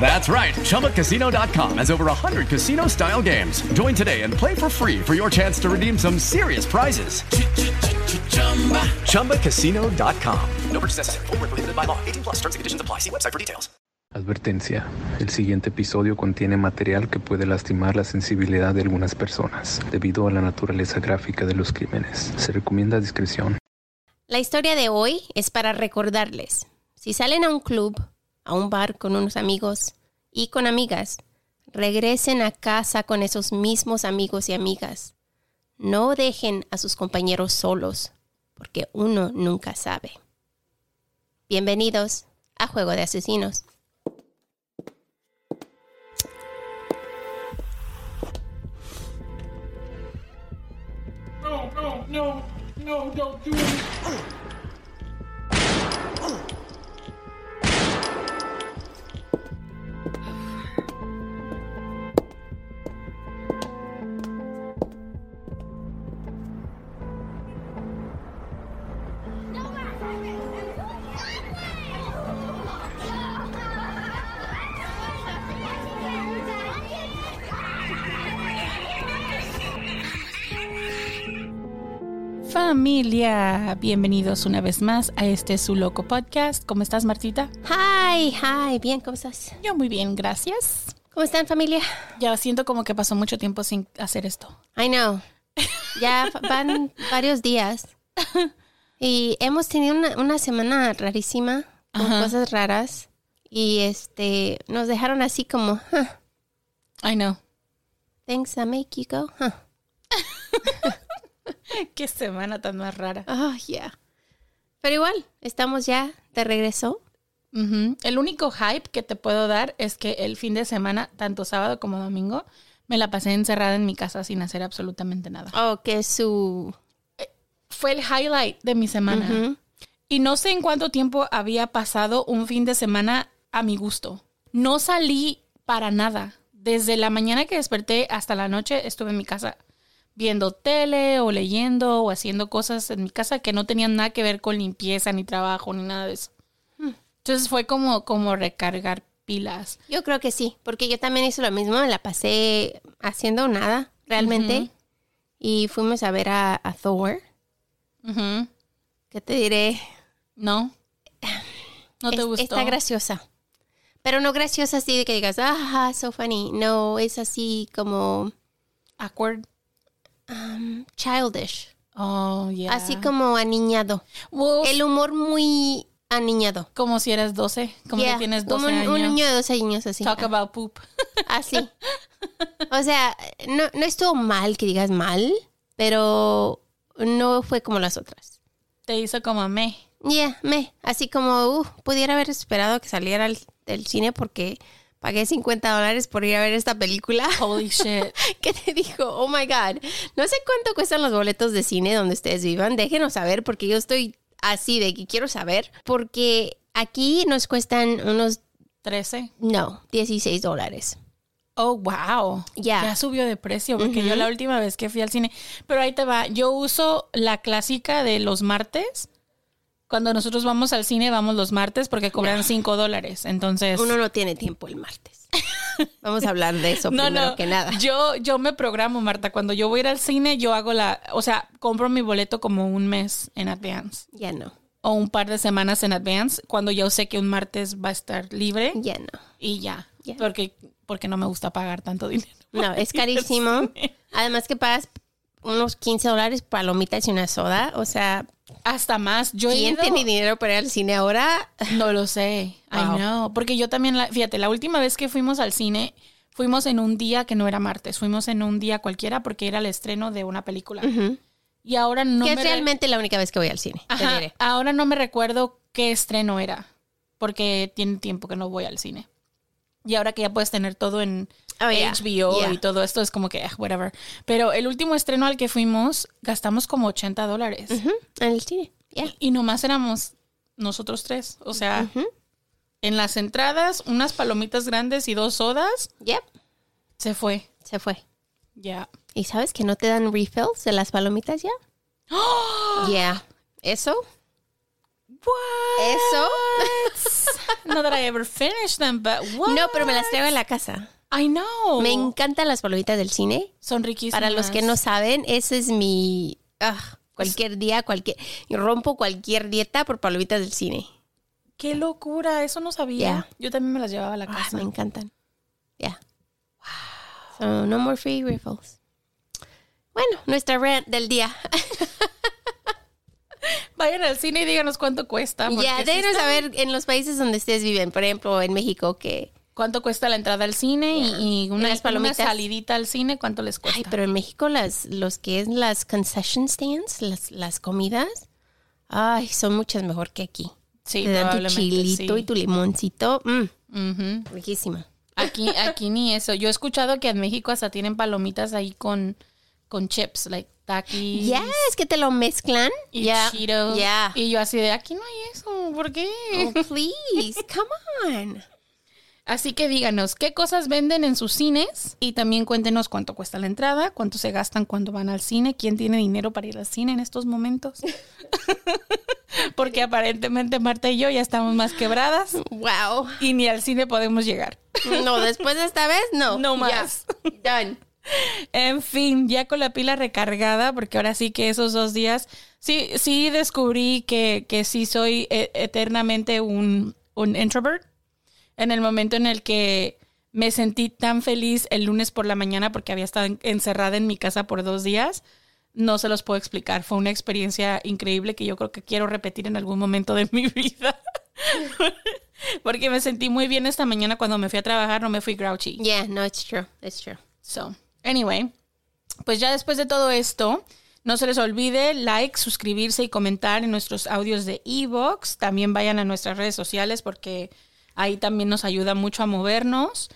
That's right. ChumbaCasino.com has over 100 casino style games. Join today and play for free for your chance to redeem some serious prizes. ChumbaCasino.com. No purchase necessary. Void were prohibited by law. 18 plus. Terms and conditions apply. See website for details. Advertencia. El siguiente episodio contiene material que puede lastimar la sensibilidad de algunas personas debido a la naturaleza gráfica de los crímenes. Se recomienda discreción. La historia de hoy es para recordarles, si salen a un club, a un bar con unos amigos y con amigas, regresen a casa con esos mismos amigos y amigas. No dejen a sus compañeros solos, porque uno nunca sabe. Bienvenidos a Juego de Asesinos. No, no, no, no, don't do it. Familia, bienvenidos una vez más a este su loco podcast. ¿Cómo estás, Martita? Hi, hi, bien, ¿cómo estás? Yo muy bien, gracias. ¿Cómo están familia? Ya siento como que pasó mucho tiempo sin hacer esto. I know. Ya van varios días. Y hemos tenido una, una semana rarísima, con Ajá. cosas raras. Y este, nos dejaron así como, huh, I know. things that make you go, huh. Qué semana tan más rara. Oh, yeah. Pero igual, estamos ya de regreso. El único hype que te puedo dar es que el fin de semana, tanto sábado como domingo, me la pasé encerrada en mi casa sin hacer absolutamente nada. Oh, que su... Fue el highlight de mi semana. Y no sé en cuánto tiempo había pasado un fin de semana a mi gusto. No salí para nada. Desde la mañana que desperté hasta la noche estuve en mi casa viendo tele o leyendo o haciendo cosas en mi casa que no tenían nada que ver con limpieza ni trabajo ni nada de eso. Entonces fue como, como recargar pilas. Yo creo que sí, porque yo también hice lo mismo, me la pasé haciendo nada, realmente. Y fuimos a ver a, a Thor. ¿Qué te diré? ¿No? ¿No te Es- gustó? Está graciosa. Pero no graciosa así de que digas, ah, so funny. No, es así como Awkward. Um, childish. Oh, yeah. Así como aniñado. Well, El humor muy aniñado. como si eres 12, como Yeah, que tienes 12 un, años. Un niño de 12 años así. Talk about poop. Así. O sea, no, no estuvo mal que digas mal, pero no fue como las otras. Te hizo como me. Yeah, me. Así como, uh, pudiera haber esperado que saliera el- del cine porque pagué 50 dólares por ir a ver esta película. Holy shit. ¿Qué te dijo? Oh my God. No sé cuánto cuestan los boletos de cine donde ustedes vivan. Déjenos saber porque yo estoy así de que quiero saber. Porque aquí nos cuestan unos, 13. no, 16 dólares. Oh, wow. Ya. Ya subió de precio porque yo la última vez que fui al cine. Pero ahí te va. Yo uso la clásica de los martes. Cuando nosotros vamos al cine, vamos los martes porque cobran 5 dólares. Entonces. Uno no tiene tiempo el martes. Vamos a hablar de eso no, primero no. que nada. Yo, yo me programo, Marta. Cuando yo voy a ir al cine, yo hago la. O sea, compro mi boleto como un mes en advance. Ya no, O un par de semanas en advance. Cuando yo sé que un martes va a estar libre. ya no. Y ya. Ya. Porque, porque no me gusta pagar tanto dinero. No, es carísimo. Además que pagas unos 15 dólares palomitas y una soda. O sea, Hasta más. Yo ¿Quién ido- tiene dinero para ir al cine ahora? No lo sé. I know. Porque yo también, la- fíjate, la última vez que fuimos al cine, fuimos en un día que no era martes, fuimos en un día cualquiera porque era el estreno de una película. Y ahora no que me es re- realmente la única vez que voy al cine. Ajá, ahora no me recuerdo qué estreno era, porque tiene tiempo que no voy al cine. Y ahora que ya puedes tener todo en Oh, yeah. HBO Yeah. y todo esto es como que, ah, whatever. Pero el último estreno al que fuimos, gastamos como 80 dólares. En el cine. Yeah. Y, y nomás éramos nosotros tres. O sea, en las entradas, unas palomitas grandes y dos sodas, Yep. se fue. Se fue. Ya. ¿Y sabes que no te dan refills de las palomitas ya? Yeah. ¿Eso? ¿Eso? Not that I ever finished them, but what? No, pero me las traigo a la casa. I know. Me encantan las palomitas del cine. Son riquísimas. Para los que no saben, ese es mi... ah, cualquier día, cualquier... Rompo cualquier dieta por palomitas del cine. Qué locura, eso no sabía. Yeah. Yo también me las llevaba a la Ah, casa. me encantan. Yeah. So, no more free refills. Bueno, nuestra rant del día. Vayan al cine y díganos cuánto cuesta. Ya, sí déjenos saber en los países donde ustedes viven. Por ejemplo, en México, que... cuánto cuesta la entrada al cine y- y, una, una salidita al cine, cuánto les cuesta. Ay, pero en México las, los que es las concession stands, las, las comidas, ay, son muchas mejor que aquí. Sí, Te dan tu chilito sí. y tu limoncito. Mm, Ujú. riquísimo. Aquí, aquí ni eso. Yo he escuchado que en México hasta tienen palomitas ahí con, con chips, like takis. Ya, es que te lo mezclan. Y Ya, Cheetos. ya. Y yo así de, aquí no hay eso, ¿por qué? Oh, please, come on. Así que díganos, ¿qué cosas venden en sus cines? Y también cuéntenos cuánto cuesta la entrada, cuánto se gastan cuando van al cine, quién tiene dinero para ir al cine en estos momentos. Porque aparentemente Marta y yo ya estamos más quebradas Wow. y ni al cine podemos llegar. No, después de esta vez, no. No más. Done. En fin, ya con la pila recargada, porque ahora sí que esos dos días, sí, sí descubrí que, que sí soy e- eternamente un, un introvert. En el momento en el que me sentí tan feliz el lunes por la mañana porque había estado en- encerrada en mi casa por dos días, no se los puedo explicar. Fue una experiencia increíble que yo creo que quiero repetir en algún momento de mi vida. porque me sentí muy bien esta mañana cuando me fui a trabajar, no me fui grouchy. Yeah, no, it's true. It's true. So, anyway, pues ya después de todo esto, no se les olvide like, suscribirse y comentar en nuestros audios de Evox. También vayan a nuestras redes sociales porque ahí también nos ayuda mucho a movernos.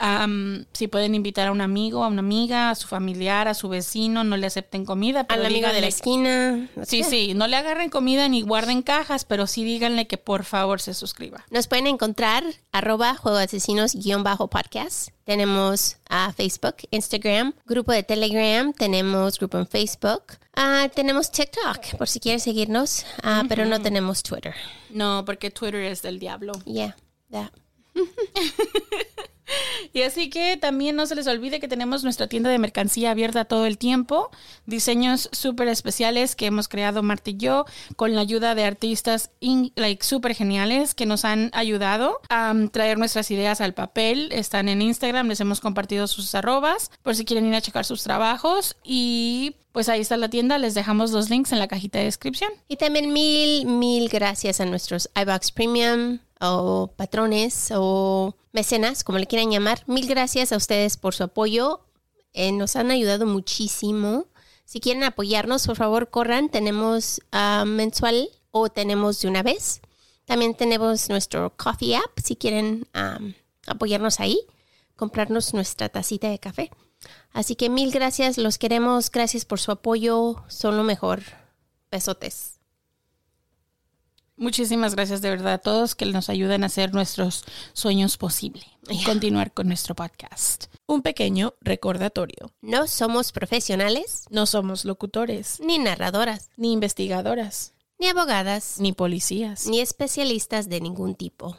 Am, si pueden invitar a un amigo, a una amiga, a su familiar, a su vecino, no le acepten comida. pero Al amigo de la esquina. Sí, sí, no le agarren comida ni guarden cajas, pero sí díganle que por favor se suscriba. Nos pueden encontrar arroba juego de asesinos guion bajo podcast. Tenemos a Facebook, Instagram, grupo de Telegram, tenemos grupo en Facebook. Ah, tenemos TikTok, por si quieren seguirnos, ah, pero no tenemos Twitter. No, porque Twitter es del diablo. Yeah, that. Y así que también no se les olvide que tenemos nuestra tienda de mercancía abierta todo el tiempo. Diseños súper especiales que hemos creado Marta y yo con la ayuda de artistas like, súper geniales que nos han ayudado a um, traer nuestras ideas al papel. Están en Instagram, les hemos compartido sus arrobas por si quieren ir a checar sus trabajos. Y pues ahí está la tienda, les dejamos los links en la cajita de descripción. Y también mil, mil gracias a nuestros iBox Premium o patrones o mecenas, como le quieran llamar. Mil gracias a ustedes por su apoyo. Eh, nos han ayudado muchísimo. Si quieren apoyarnos, por favor, corran. Tenemos ah, mensual o tenemos de una vez. También tenemos nuestro Coffee App, si quieren am, apoyarnos ahí, comprarnos nuestra tacita de café. Así que mil gracias, los queremos. Gracias por su apoyo. Son lo mejor. Besotes. Muchísimas gracias de verdad a todos que nos ayudan a hacer nuestros sueños posible y continuar con nuestro podcast. Un pequeño recordatorio. No somos profesionales, No somos locutores, ni narradoras, ni investigadoras, ni abogadas, ni policías. ni especialistas de ningún tipo.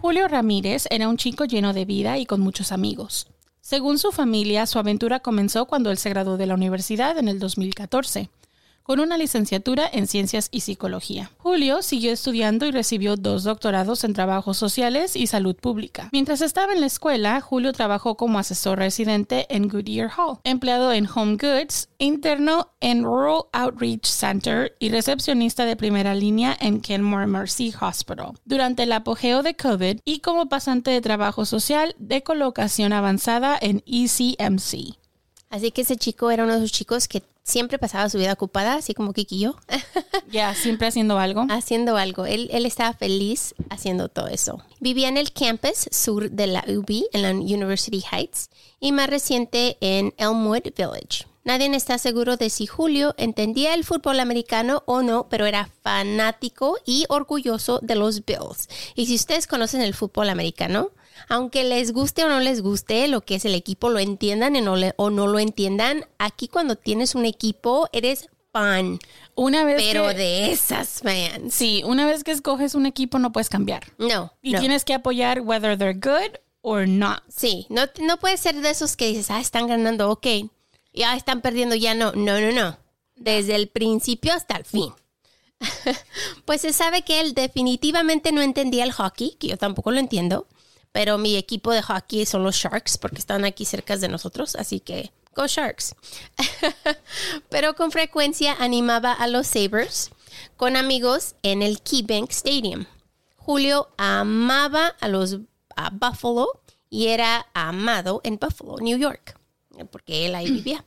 Julio Ramírez era un chico lleno de vida y con muchos amigos. Según su familia, su aventura comenzó cuando él se graduó de la universidad en el 2014, con una licenciatura en Ciencias y Psicología. Julio siguió estudiando y recibió dos doctorados en trabajos sociales y salud pública. Mientras estaba en la escuela, Julio trabajó como asesor residente en Goodyear Hall, empleado en Home Goods, interno en Rural Outreach Center y recepcionista de primera línea en Kenmore Mercy Hospital. Durante el apogeo de COVID y como pasante de trabajo social de colocación avanzada en ECMC. Así que ese chico era uno de esos chicos que siempre pasaba su vida ocupada, así como Kiki y yo, Ya, siempre haciendo algo. haciendo algo. Él, él estaba feliz haciendo todo eso. Vivía en el campus sur de la UB, en la University Heights, y más reciente en Elmwood Village. Nadie está seguro de si Julio entendía el fútbol americano o no, pero era fanático y orgulloso de los Bills. Y si ustedes conocen el fútbol americano, aunque les guste o no les guste lo que es el equipo, lo entiendan le- o no lo entiendan, aquí cuando tienes un equipo eres fan, Una vez pero que, de esas fans. Sí, una vez que escoges un equipo no puedes cambiar. No, Y no. tienes que apoyar whether they're good or not. Sí, no, no puede ser de esos que dices, ah, están ganando, ok. Ya están perdiendo, ya no. No, no, no. Desde el principio hasta el fin. pues se sabe que él definitivamente no entendía el hockey, que yo tampoco lo entiendo. Pero mi equipo de hockey son los Sharks, porque están aquí cerca de nosotros, así que go Sharks. pero con frecuencia animaba a los Sabres con amigos en el KeyBank Stadium. Julio amaba a los a Buffalo y era amado en Buffalo, New York, porque él ahí vivía.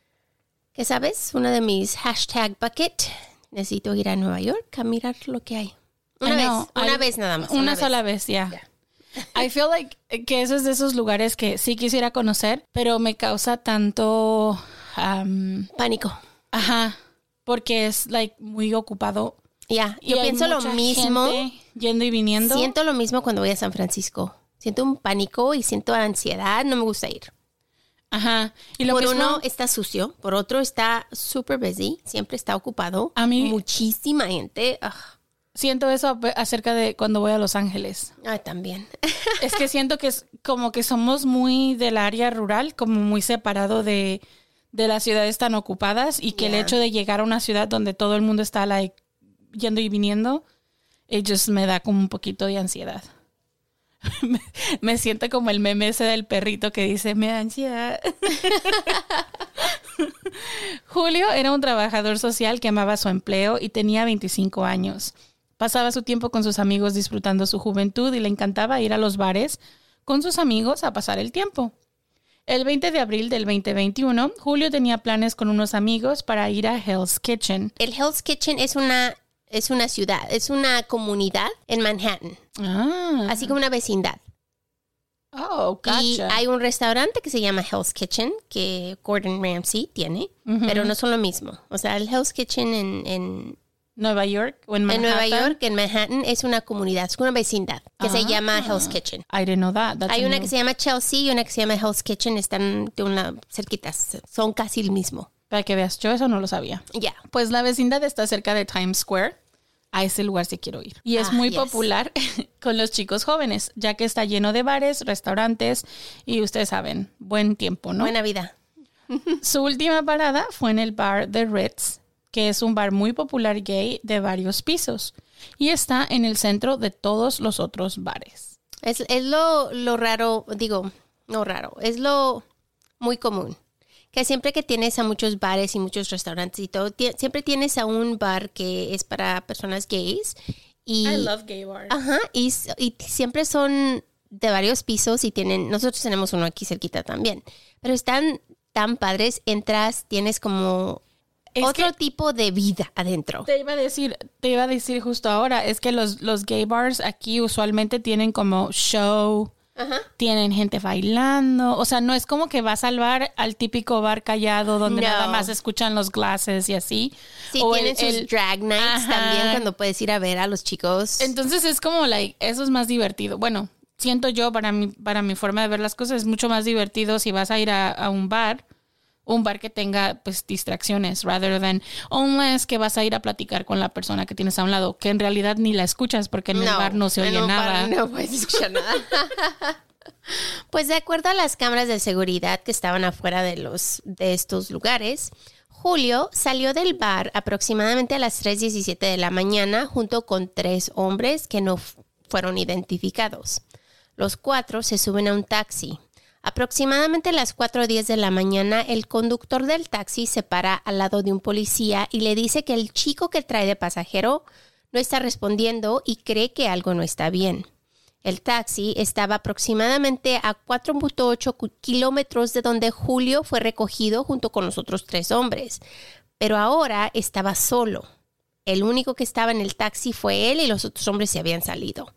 ¿Qué sabes? Uno de mis hashtag bucket. Necesito ir a Nueva York a mirar lo que hay. Una I vez, know, una I- vez nada más. Una, sola vez, ya. I feel like que eso es de esos lugares que sí quisiera conocer, pero me causa tanto, um, Pánico. ajá, porque es like muy ocupado. Ya, Y yo pienso lo mismo. Yendo y viniendo. Siento lo mismo cuando voy a San Francisco. Siento un pánico y siento ansiedad. No me gusta ir. Ajá. Y lo por mismo, uno está sucio, por otro está super busy, siempre está ocupado. A mí- muchísima gente. Ah, siento eso acerca de cuando voy a Los Ángeles. ay, también. Es que siento que es como que somos muy del área rural, como muy separado de, de las ciudades tan ocupadas y que el hecho de llegar a una ciudad donde todo el mundo está like, yendo y viniendo, just me da como un poquito de ansiedad. me, me siento como el meme ese del perrito que dice, me da ansiedad. Julio era un trabajador social que amaba su empleo y tenía 25 años. Pasaba su tiempo con sus amigos disfrutando su juventud y le encantaba ir a los bares con sus amigos a pasar el tiempo. El 20 de abril del 2021, Julio tenía planes con unos amigos para ir a Hell's Kitchen. El Hell's Kitchen es una, es una ciudad, es una comunidad en Manhattan, Ah, así como una vecindad. oh, Y gotcha. hay un restaurante que se llama Hell's Kitchen, que Gordon Ramsay tiene, pero no son lo mismo. O sea, el Hell's Kitchen en, en, Nueva York o en en Manhattan. Nueva York, en Manhattan, es una comunidad, es una vecindad que se Ah. llama Hell's Kitchen. I didn't know that. That's Hay una new- que se llama Chelsea y una que se llama Hell's Kitchen, están de una cerquitas, son casi el mismo. Para que veas, yo eso no lo sabía. Ya. Pues la vecindad está cerca de Times Square. A ese lugar sí quiero ir. Y es Ah, muy yes. popular con los chicos jóvenes, ya que está lleno de bares, restaurantes y ustedes saben, buen tiempo, ¿no? Buena vida. Su última parada fue en el bar The Ritz, que es un bar muy popular gay de varios pisos y está en el centro de todos los otros bares. Es, es lo, lo raro, digo, no raro, es lo muy común. Que siempre que tienes a muchos bares y muchos restaurantes y todo, siempre tienes a un bar que es para personas gays. Y, gay bars. Ajá, y, y siempre son de varios pisos y tienen, nosotros tenemos uno aquí cerquita también, pero están tan padres, entras, tienes como Es otro tipo de vida adentro. Te iba a decir, te iba a decir justo ahora, es que los, los gay bars aquí usualmente tienen como show, Tienen gente bailando. O sea, no es como que vas al bar, al típico bar callado donde No. nada más escuchan los glasses y así. Sí, O tienen el- sus el- drag nights Ajá. también cuando puedes ir a ver a los chicos. Entonces es como, like, eso es más divertido. Bueno, siento yo, para mi, para mi forma de ver las cosas, es mucho más divertido si vas a ir a, a un bar, un bar que tenga, pues, distracciones, rather than, unless que vas a ir a platicar con la persona que tienes a un lado, que en realidad ni la escuchas porque en el bar no se en oye bar nada. no puedes escuchar nada. pues de acuerdo a las cámaras de seguridad que estaban afuera de, los, de estos lugares, Julio salió del bar aproximadamente a las 3.17 de la mañana junto con tres hombres que no fueron identificados. Los cuatro se suben a un taxi. Aproximadamente a las 4.10 de la mañana, el conductor del taxi se para al lado de un policía y le dice que el chico que trae de pasajero no está respondiendo y cree que algo no está bien. El taxi estaba aproximadamente a 4.8 cu- kilómetros de donde Julio fue recogido junto con los otros tres hombres, pero ahora estaba solo. El único que estaba en el taxi fue él y los otros hombres se habían salido.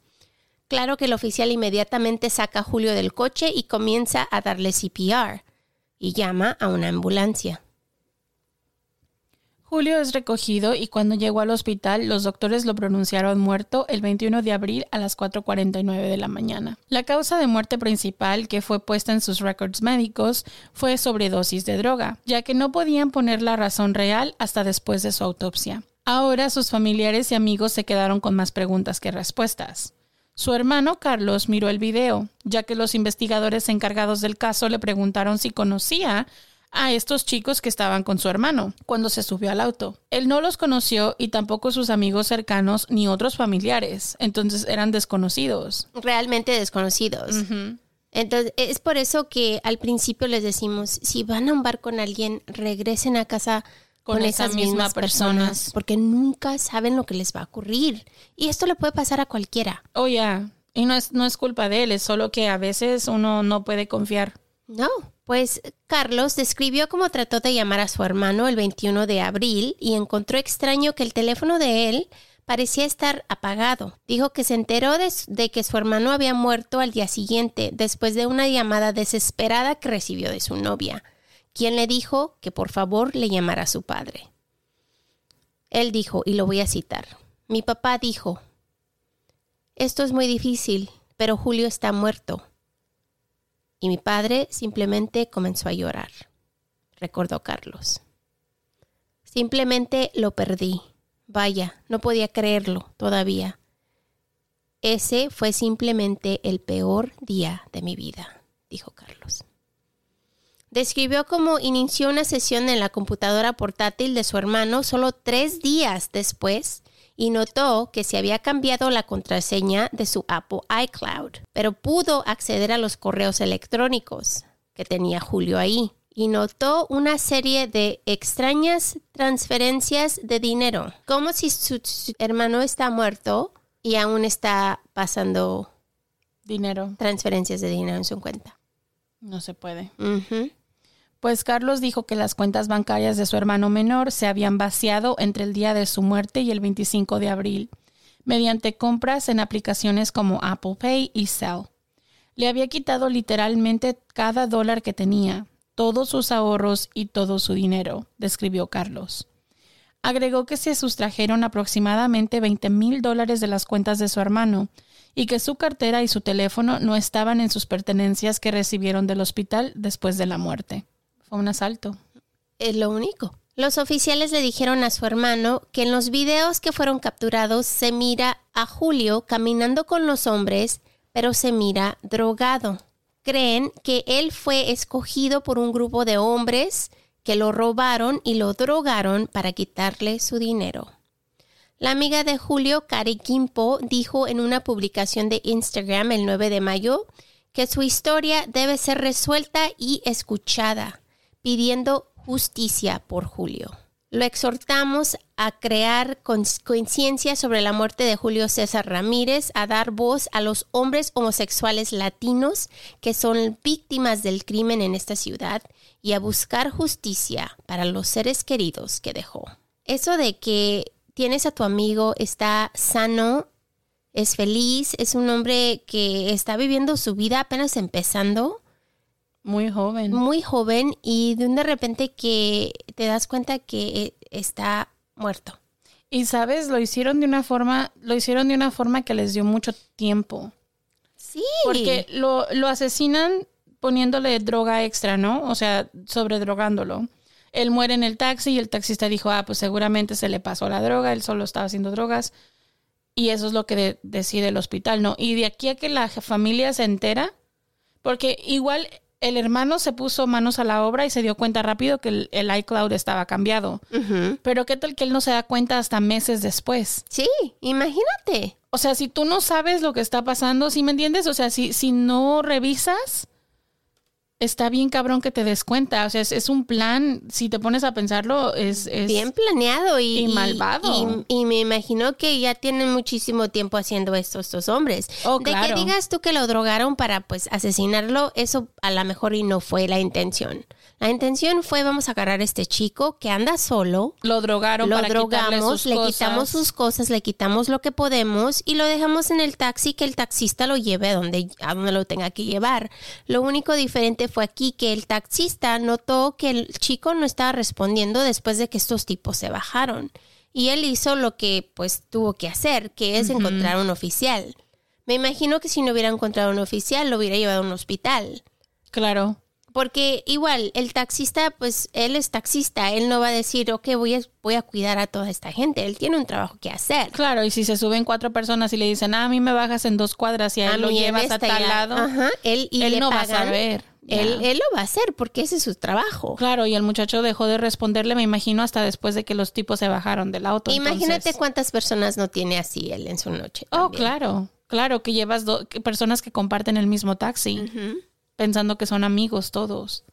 Claro que el oficial inmediatamente saca a Julio del coche y comienza a darle CPR y llama a una ambulancia. Julio es recogido y cuando llegó al hospital los doctores lo pronunciaron muerto el 21 de abril a las 4.49 de la mañana. La causa de muerte principal que fue puesta en sus récords médicos fue sobredosis de droga, ya que no podían poner la razón real hasta después de su autopsia. Ahora sus familiares y amigos se quedaron con más preguntas que respuestas. Su hermano Carlos miró el video, ya que los investigadores encargados del caso le preguntaron si conocía a estos chicos que estaban con su hermano cuando se subió al auto. Él no los conoció y tampoco sus amigos cercanos ni otros familiares, entonces eran desconocidos. Realmente desconocidos. Entonces, es por eso que al principio les decimos, si van a un bar con alguien, regresen a casa con, Con esa esas misma mismas persona. personas, porque nunca saben lo que les va a ocurrir. Y esto le puede pasar a cualquiera. Oh, ya. Y no es, no es culpa de él, es solo que a veces uno no puede confiar. No, pues Carlos describió cómo trató de llamar a su hermano el 21 de abril y encontró extraño que el teléfono de él parecía estar apagado. Dijo que se enteró de, de que su hermano había muerto al día siguiente después de una llamada desesperada que recibió de su novia, quien le dijo que por favor le llamara a su padre. Él dijo, y lo voy a citar, mi papá dijo, esto es muy difícil, pero Julio está muerto. Y mi padre simplemente comenzó a llorar, recordó Carlos. Simplemente lo perdí. Vaya, no podía creerlo todavía. Ese fue simplemente el peor día de mi vida, dijo Carlos. Describió cómo inició una sesión en la computadora portátil de su hermano solo tres días después y notó que se había cambiado la contraseña de su Apple iCloud, pero pudo acceder a los correos electrónicos que tenía Julio ahí y notó una serie de extrañas transferencias de dinero, como si su, su hermano está muerto y aún está pasando Dinero. transferencias de dinero en su cuenta. No se puede. Pues Carlos dijo que las cuentas bancarias de su hermano menor se habían vaciado entre el día de su muerte y el 25 de abril, mediante compras en aplicaciones como Apple Pay y Zelle. Le había quitado literalmente cada dólar que tenía, todos sus ahorros y todo su dinero, describió Carlos. Agregó que se sustrajeron aproximadamente 20 mil dólares de las cuentas de su hermano y que su cartera y su teléfono no estaban en sus pertenencias que recibieron del hospital después de la muerte. Fue un asalto. Es lo único. Los oficiales le dijeron a su hermano que en los videos que fueron capturados se mira a Julio caminando con los hombres, pero se mira drogado. Creen que él fue escogido por un grupo de hombres que lo robaron y lo drogaron para quitarle su dinero. La amiga de Julio, Cari Kimpo, dijo en una publicación de Instagram el 9 de mayo que su historia debe ser resuelta y escuchada, pidiendo justicia por Julio. Lo exhortamos a crear conciencia sobre la muerte de Julio César Ramírez, a dar voz a los hombres homosexuales latinos que son víctimas del crimen en esta ciudad y a buscar justicia para los seres queridos que dejó. Eso de que tienes a tu amigo, está sano es feliz, es un hombre que está viviendo su vida apenas empezando, Muy joven. muy joven y de un de repente que te das cuenta que está muerto. Y sabes, lo hicieron de una forma, lo hicieron de una forma que les dio mucho tiempo. Sí. Porque lo, lo asesinan poniéndole droga extra, ¿no? O sea, sobredrogándolo. Él muere en el taxi y el taxista dijo, ah, pues seguramente se le pasó la droga, él solo estaba haciendo drogas. Y eso es lo que de- decide el hospital, ¿no? Y de aquí a que la familia se entera, porque igual el hermano se puso manos a la obra y se dio cuenta rápido que el, el iCloud estaba cambiado. Pero qué tal que él no se da cuenta hasta meses después. Sí, imagínate. O sea, si tú no sabes lo que está pasando, ¿sí me entiendes? O sea, si, si no revisas, está bien cabrón que te des cuenta. O sea, es, es un plan, si te pones a pensarlo, es... es Bien planeado y, y malvado. Y, y me imagino que ya tienen muchísimo tiempo haciendo esto estos hombres. Oh, de claro. que digas tú que lo drogaron para pues asesinarlo, eso a lo mejor y no fue la intención. La intención fue vamos a agarrar a este chico que anda solo, Lo drogaron lo para drogamos, sus le cosas. quitamos sus cosas, le quitamos lo que podemos y lo dejamos en el taxi que el taxista lo lleve a donde, a donde lo tenga que llevar. Lo único diferente fue aquí que el taxista notó que el chico no estaba respondiendo después de que estos tipos se bajaron. Y él hizo lo que pues tuvo que hacer, que es encontrar un oficial. Me imagino que si no hubiera encontrado un oficial, lo hubiera llevado a un hospital. Claro. Porque igual, el taxista, pues él es taxista, él no va a decir, ok, voy a, voy a cuidar a toda esta gente, él tiene un trabajo que hacer. Claro, y si se suben cuatro personas y le dicen, ah, a mí me bajas en dos cuadras y a él lo llevas a tal lado, Ajá, él, y él le no va a saber. Él, él lo va a hacer porque ese es su trabajo. Claro, y el muchacho dejó de responderle, me imagino, hasta después de que los tipos se bajaron del auto. Imagínate entonces- cuántas personas no tiene así él en su noche. Oh, claro, claro, que llevas personas que comparten el mismo taxi, pensando que son amigos todos.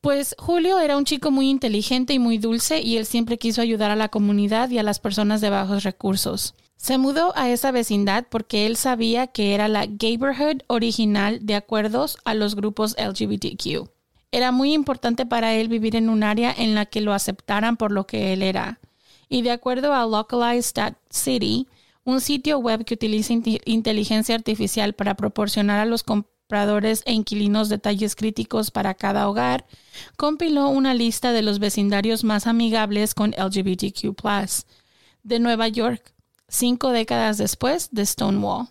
Pues Julio era un chico muy inteligente y muy dulce y él siempre quiso ayudar a la comunidad y a las personas de bajos recursos. Se mudó a esa vecindad porque él sabía que era la neighborhood original de acuerdos a los grupos LGBTQ. Era muy importante para él vivir en un área en la que lo aceptaran por lo que él era. Y de acuerdo a Localized.city, un sitio web que utiliza inte- inteligencia artificial para proporcionar a los compradores e inquilinos detalles críticos para cada hogar, compiló una lista de los vecindarios más amigables con LGBTQ de Nueva York, cinco décadas después de Stonewall.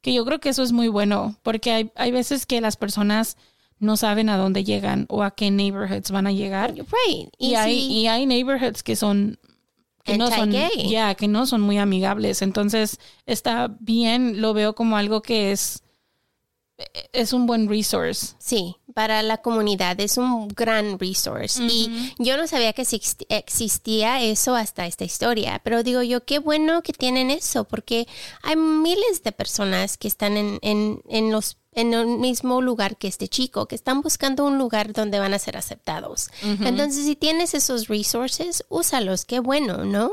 Que yo creo que eso es muy bueno, porque hay, hay veces que las personas no saben a dónde llegan o a qué neighborhoods van a llegar. Right. Y, Y, hay, si- y hay neighborhoods que son que no son ya que no son muy amigables entonces está bien lo veo como algo que es es un buen resource Sí, para la comunidad es un gran resource. Y yo no sabía que exist- existía eso hasta esta historia, pero digo yo, qué bueno que tienen eso, porque hay miles de personas que están en, en, en los en el mismo lugar que este chico, que están buscando un lugar donde van a ser aceptados. Entonces, si tienes esos resources, úsalos, qué bueno, ¿no?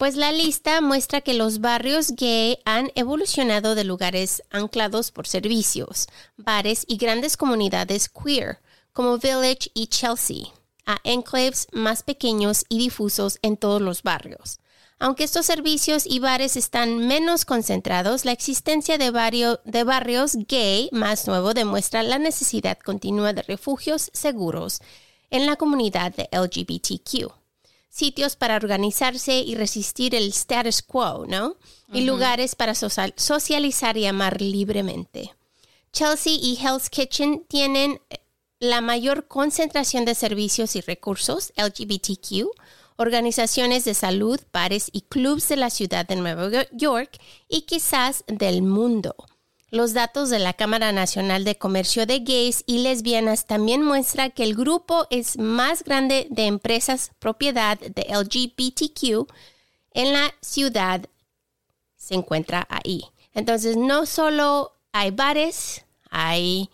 Pues la lista muestra que los barrios gay han evolucionado de lugares anclados por servicios, bares y grandes comunidades queer, como Village y Chelsea, a enclaves más pequeños y difusos en todos los barrios. Aunque estos servicios y bares están menos concentrados, la existencia de, barrio- de barrios gay más nuevo demuestra la necesidad continua de refugios seguros en la comunidad de LGBTQ sitios para organizarse y resistir el status quo, ¿no? Y lugares para social- socializar y amar libremente. Chelsea y Hell's Kitchen tienen eh, la mayor concentración de servicios y recursos LGBTQ, organizaciones de salud, bares y clubs de la ciudad de Nueva York y quizás del mundo. Los datos de la Cámara Nacional de Comercio de Gays y Lesbianas también muestran que el grupo es más grande de empresas propiedad de LGBTQ en la ciudad se encuentra ahí. Entonces, no solo hay bares, hay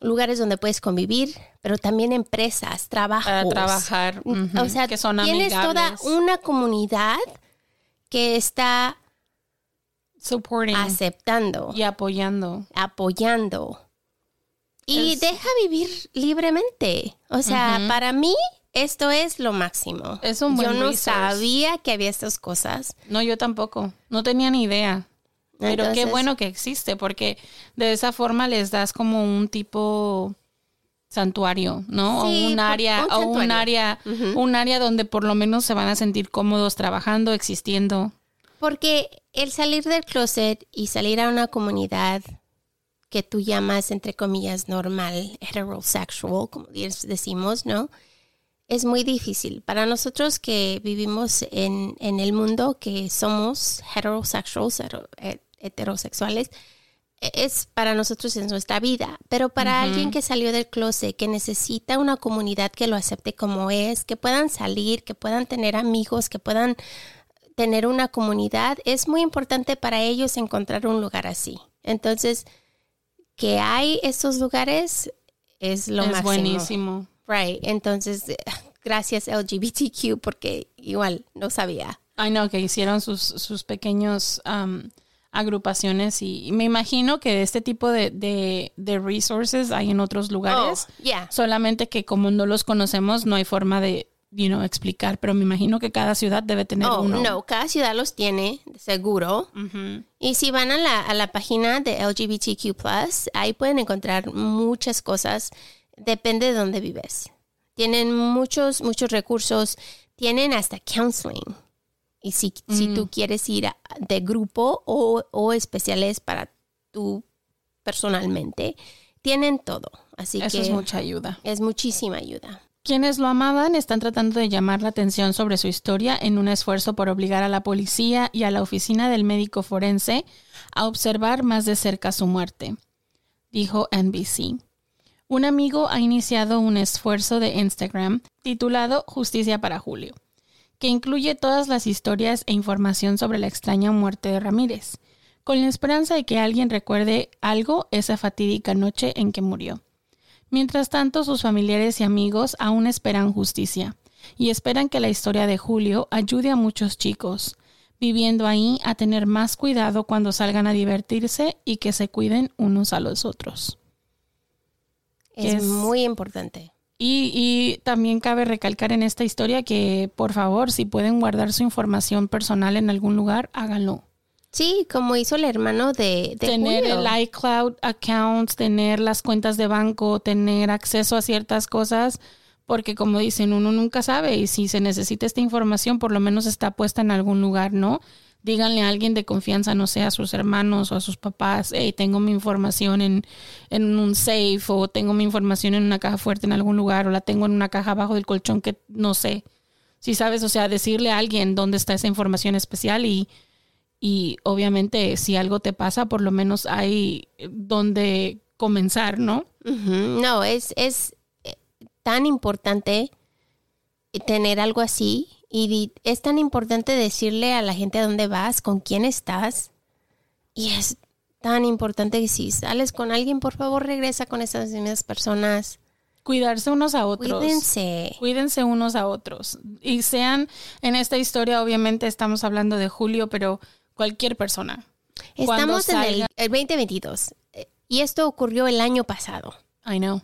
lugares donde puedes convivir, pero también empresas, trabajos. para trabajar O sea, que son tienes toda una comunidad que está supporting aceptando y apoyando apoyando y Es- deja vivir libremente. O sea, para mí esto es lo máximo. Es un buen Yo no resource. sabía que había estas cosas. No, yo tampoco. No tenía ni idea. Pero qué bueno que existe, porque de esa forma les das como un tipo santuario, ¿no? Sí, o un área, un o un área, un área donde por lo menos se van a sentir cómodos trabajando, existiendo. Porque el salir del closet y salir a una comunidad que tú llamas, entre comillas, normal, heterosexual, como decimos, ¿no? Es muy difícil. Para nosotros que vivimos en, en el mundo, que somos eh, heterosexuales, e- es para nosotros en nuestra vida. Pero para alguien que salió del closet, que necesita una comunidad que lo acepte como es, que puedan salir, que puedan tener amigos, que puedan tener una comunidad, es muy importante para ellos encontrar un lugar así. Entonces, que hay estos lugares es lo es máximo. buenísimo. Right. Entonces, gracias LGBTQ porque igual no sabía. I know que hicieron sus, sus pequeños um, agrupaciones y me imagino que este tipo de, de, de resources hay en otros lugares. Oh, yeah. Solamente que como no los conocemos, no hay forma de, you know, explicar, pero me imagino que cada ciudad debe tener Oh, uno. no, cada ciudad los tiene, seguro. Y si van a la, a la página de LGBTQ, ahí pueden encontrar muchas cosas. Depende de dónde vives. Tienen muchos, muchos recursos. Tienen hasta counseling. Y si, si tú quieres ir a- de grupo o, o especiales para tú personalmente, tienen todo. Así Eso que es mucha ayuda. es muchísima ayuda. Quienes lo amaban están tratando de llamar la atención sobre su historia en un esfuerzo por obligar a la policía y a la oficina del médico forense a observar más de cerca su muerte, dijo NBC. Un amigo ha iniciado un esfuerzo de Instagram titulado Justicia para Julio, que incluye todas las historias e información sobre la extraña muerte de Ramírez, con la esperanza de que alguien recuerde algo esa fatídica noche en que murió. Mientras tanto, sus familiares y amigos aún esperan justicia y esperan que la historia de Julio ayude a muchos chicos, viviendo ahí a tener más cuidado cuando salgan a divertirse y que se cuiden unos a los otros. Es, Es- muy importante. Y, y también cabe recalcar en esta historia que, por favor, si pueden guardar su información personal en algún lugar, háganlo. Sí, como hizo el hermano de, de tener Julio. el iCloud accounts, tener las cuentas de banco, tener acceso a ciertas cosas, porque como dicen, uno nunca sabe y si se necesita esta información, por lo menos está puesta en algún lugar, ¿no? Díganle a alguien de confianza, no sé, a sus hermanos o a sus papás, hey, tengo mi información en, en un safe o tengo mi información en una caja fuerte en algún lugar o la tengo en una caja abajo del colchón que no sé. Si sabes, o sea, decirle a alguien dónde está esa información especial y, y obviamente si algo te pasa, por lo menos hay donde comenzar, ¿no? No, es, es eh, tan importante tener algo así y es tan importante decirle a la gente a dónde vas, con quién estás. Y es tan importante que si sales con alguien, por favor regresa con esas mismas personas. Cuidarse unos a otros. Cuídense. Cuídense unos a otros. Y sean, en esta historia obviamente estamos hablando de Julio, pero cualquier persona. Estamos en el, salga- el 2022 eh, y esto ocurrió el año pasado, I know.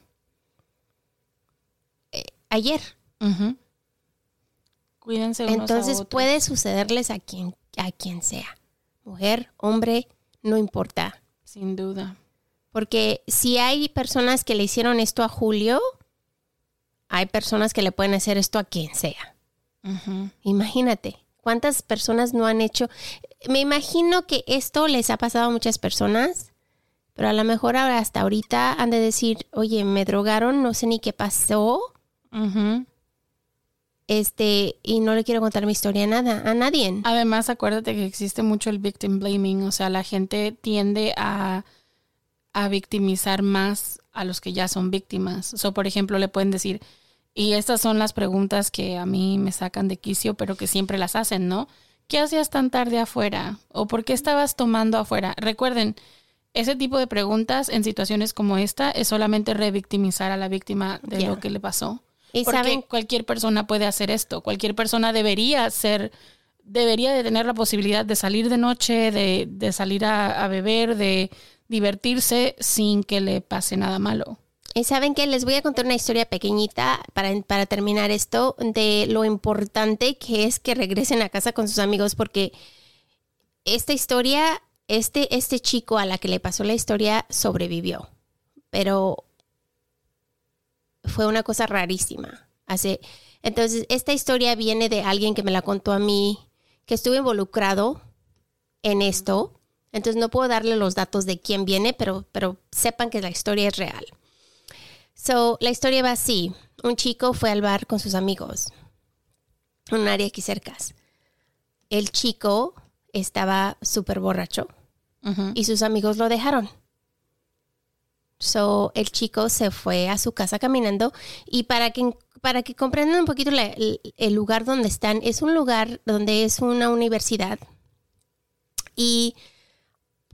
ayer. Ujú. Cuídense unos a Entonces otros. puede sucederles a quien, a quien sea, mujer, hombre, no importa. Sin duda. Porque si hay personas que le hicieron esto a Julio, hay personas que le pueden hacer esto a quien sea. Imagínate, ¿cuántas personas no han hecho? Me imagino que esto les ha pasado a muchas personas, pero a lo mejor ahora hasta ahorita han de decir, oye, me drogaron, no sé ni qué pasó, este, y no le quiero contar mi historia a nada, a nadie. Además, acuérdate que existe mucho el victim blaming, o sea, la gente tiende a, a victimizar más a los que ya son víctimas. O por ejemplo, le pueden decir, y estas son las preguntas que a mí me sacan de quicio, pero que siempre las hacen, ¿no? ¿Qué hacías tan tarde afuera? ¿O por qué estabas tomando afuera? Recuerden, ese tipo de preguntas en situaciones como esta es solamente revictimizar a la víctima de lo que le pasó. Y Porque saben- cualquier persona puede hacer esto. Cualquier persona debería ser, debería de tener la posibilidad de salir de noche, de, de salir a, a beber, de divertirse sin que le pase nada malo. Y saben que les voy a contar una historia pequeñita para, para terminar esto de lo importante que es que regresen a casa con sus amigos porque esta historia, este, este chico a la que le pasó la historia sobrevivió, pero fue una cosa rarísima. Hace, entonces, esta historia viene de alguien que me la contó a mí, que estuvo involucrado en esto. Entonces, no puedo darle los datos de quién viene, pero, pero sepan que la historia es real. So, la historia va así. Un chico fue al bar con sus amigos, en un área aquí cerca. El chico estaba súper borracho y sus amigos lo dejaron. So, el chico se fue a su casa caminando y para que, para que comprendan un poquito la- el, el lugar donde están, es un lugar donde es una universidad y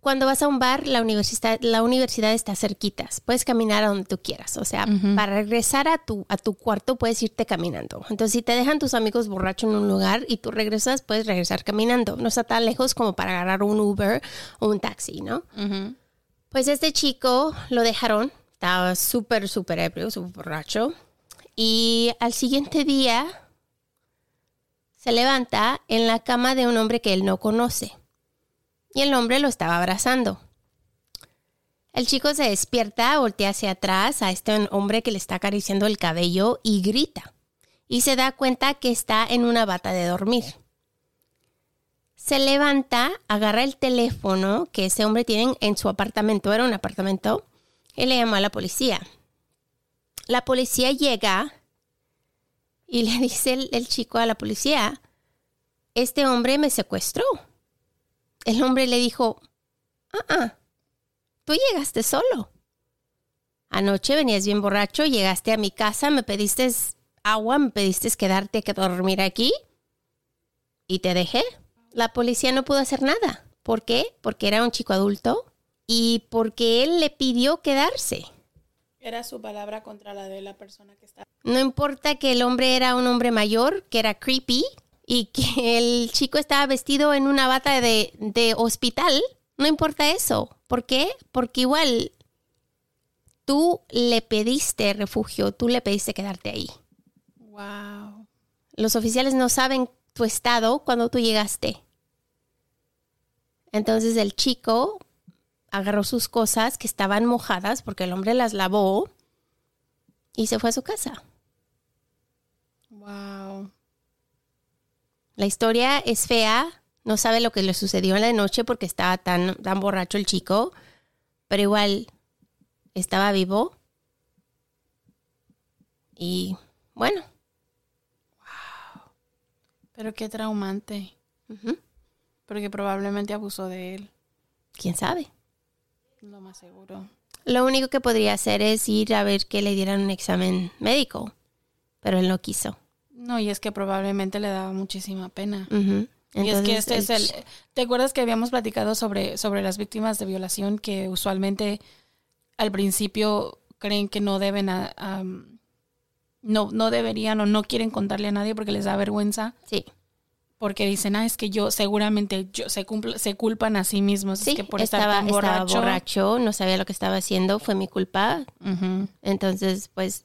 cuando vas a un bar, la universidad, la universidad está cerquitas. Puedes caminar a donde tú quieras. O sea, para regresar a tu, a tu cuarto puedes irte caminando. Entonces, si te dejan tus amigos borrachos en un lugar y tú regresas, puedes regresar caminando. No está tan lejos como para agarrar un Uber o un taxi, ¿no? Pues este chico lo dejaron. Estaba súper, súper ebrio, súper borracho. Y al siguiente día se levanta en la cama de un hombre que él no conoce y el hombre lo estaba abrazando. El chico se despierta, voltea hacia atrás a este hombre que le está acariciando el cabello y grita. Y se da cuenta que está en una bata de dormir. Se levanta, agarra el teléfono que ese hombre tiene en su apartamento, era un apartamento, y le llamó a la policía. La policía llega y le dice el, el chico a la policía, este hombre me secuestró. El hombre le dijo, ah, ah, tú llegaste solo. Anoche venías bien borracho, llegaste a mi casa, me pediste agua, me pediste quedarte que dormir aquí y te dejé. La policía no pudo hacer nada. ¿Por qué? Porque era un chico adulto y porque él le pidió quedarse. Era su palabra contra la de la persona que está. No importa que el hombre era un hombre mayor, que era creepy, y que el chico estaba vestido en una bata de, de hospital, no importa eso. ¿Por qué? Porque igual tú le pediste refugio, tú le pediste quedarte ahí. Wow. Los oficiales no saben tu estado cuando tú llegaste. Entonces el chico agarró sus cosas que estaban mojadas porque el hombre las lavó y se fue a su casa. Wow. La historia es fea, no sabe lo que le sucedió en la noche porque estaba tan, tan borracho el chico, pero igual estaba vivo. Y bueno, Pero qué traumante. Porque probablemente abusó de él. quién sabe. Lo más seguro. Lo único que podría hacer es ir a ver que le dieran un examen médico, pero él no quiso. No, y es que probablemente le daba muchísima pena. Y es que este es el... ¿Te acuerdas que habíamos platicado sobre, sobre las víctimas de violación que usualmente al principio creen que no deben a- no, no deberían o no quieren contarle a nadie porque les da vergüenza? Sí, Porque dicen, ah, es que yo seguramente yo, se, cumpl- se culpan a sí mismos. sí, es que por estaba, estar estaba borracho. borracho, no sabía lo que estaba haciendo, fue mi culpa. Entonces, pues,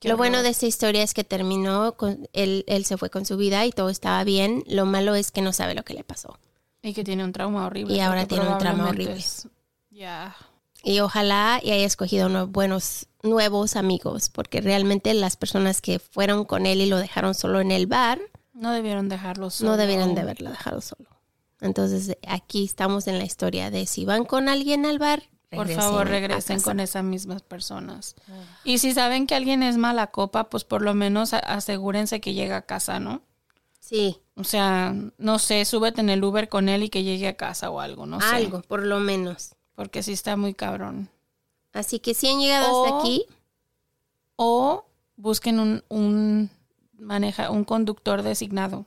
Qué lo bueno de esta historia es que terminó, con, él, él se fue con su vida y todo estaba bien. Lo malo es que no sabe lo que le pasó. Y que tiene un trauma horrible. Y ahora tiene un trauma horrible. es- Ya. Y ojalá y haya escogido unos buenos, nuevos amigos, porque realmente las personas que fueron con él y lo dejaron solo en el bar, No debieron dejarlo solo. no debieran de haberlo dejado solo. Entonces, aquí estamos en la historia de si van con alguien al bar, Por regresen favor, regresen con esas mismas personas. Y si saben que alguien es mala copa, pues por lo menos asegúrense que llegue a casa, ¿no? Sí, O sea, no sé, súbete en el Uber con él y que llegue a casa o algo, no sé. algo, por lo menos. Porque sí está muy cabrón. Así que si han llegado O- hasta aquí, O busquen un, un maneja, un conductor designado.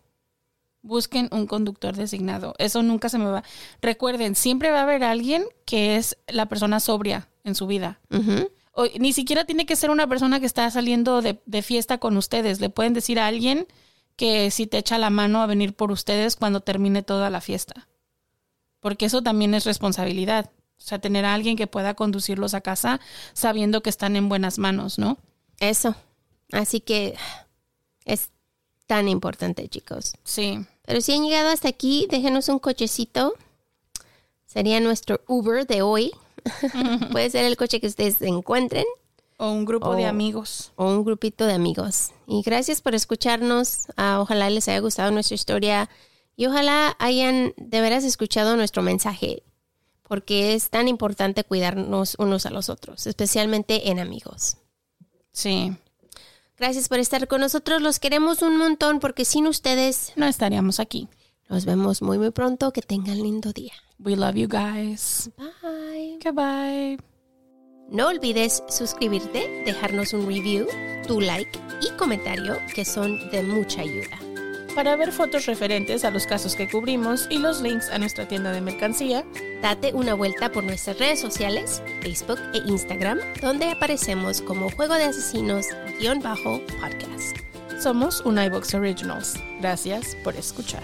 Busquen un conductor designado. Eso nunca se me va. Recuerden, siempre va a haber alguien que es la persona sobria en su vida. O- ni siquiera tiene que ser una persona que está saliendo de, de fiesta con ustedes. Le pueden decir a alguien que si te echa la mano a venir por ustedes cuando termine toda la fiesta. Porque eso también es responsabilidad. O sea, tener a alguien que pueda conducirlos a casa sabiendo que están en buenas manos, ¿no? Eso. Así que es tan importante, chicos. Sí. Pero si han llegado hasta aquí, déjenos un cochecito. Sería nuestro Uber de hoy. Puede ser el coche que ustedes encuentren O un grupo de amigos. o un grupito de amigos. Y gracias por escucharnos. Ah, ojalá les haya gustado nuestra historia y ojalá hayan de veras escuchado nuestro mensaje, porque es tan importante cuidarnos unos a los otros, especialmente en amigos. Sí. Gracias por estar con nosotros. Los queremos un montón porque sin ustedes No estaríamos aquí. nos vemos muy muy pronto. Que tengan lindo día. We love you guys. Bye. Goodbye. No olvides suscribirte, dejarnos un review, tu like y comentario que son de mucha ayuda. Para ver fotos referentes a los casos que cubrimos y los links a nuestra tienda de mercancía, Date una vuelta por nuestras redes sociales, Facebook e Instagram, donde aparecemos como Juego de Asesinos-podcast. somos un iBox Originals. Gracias por escuchar.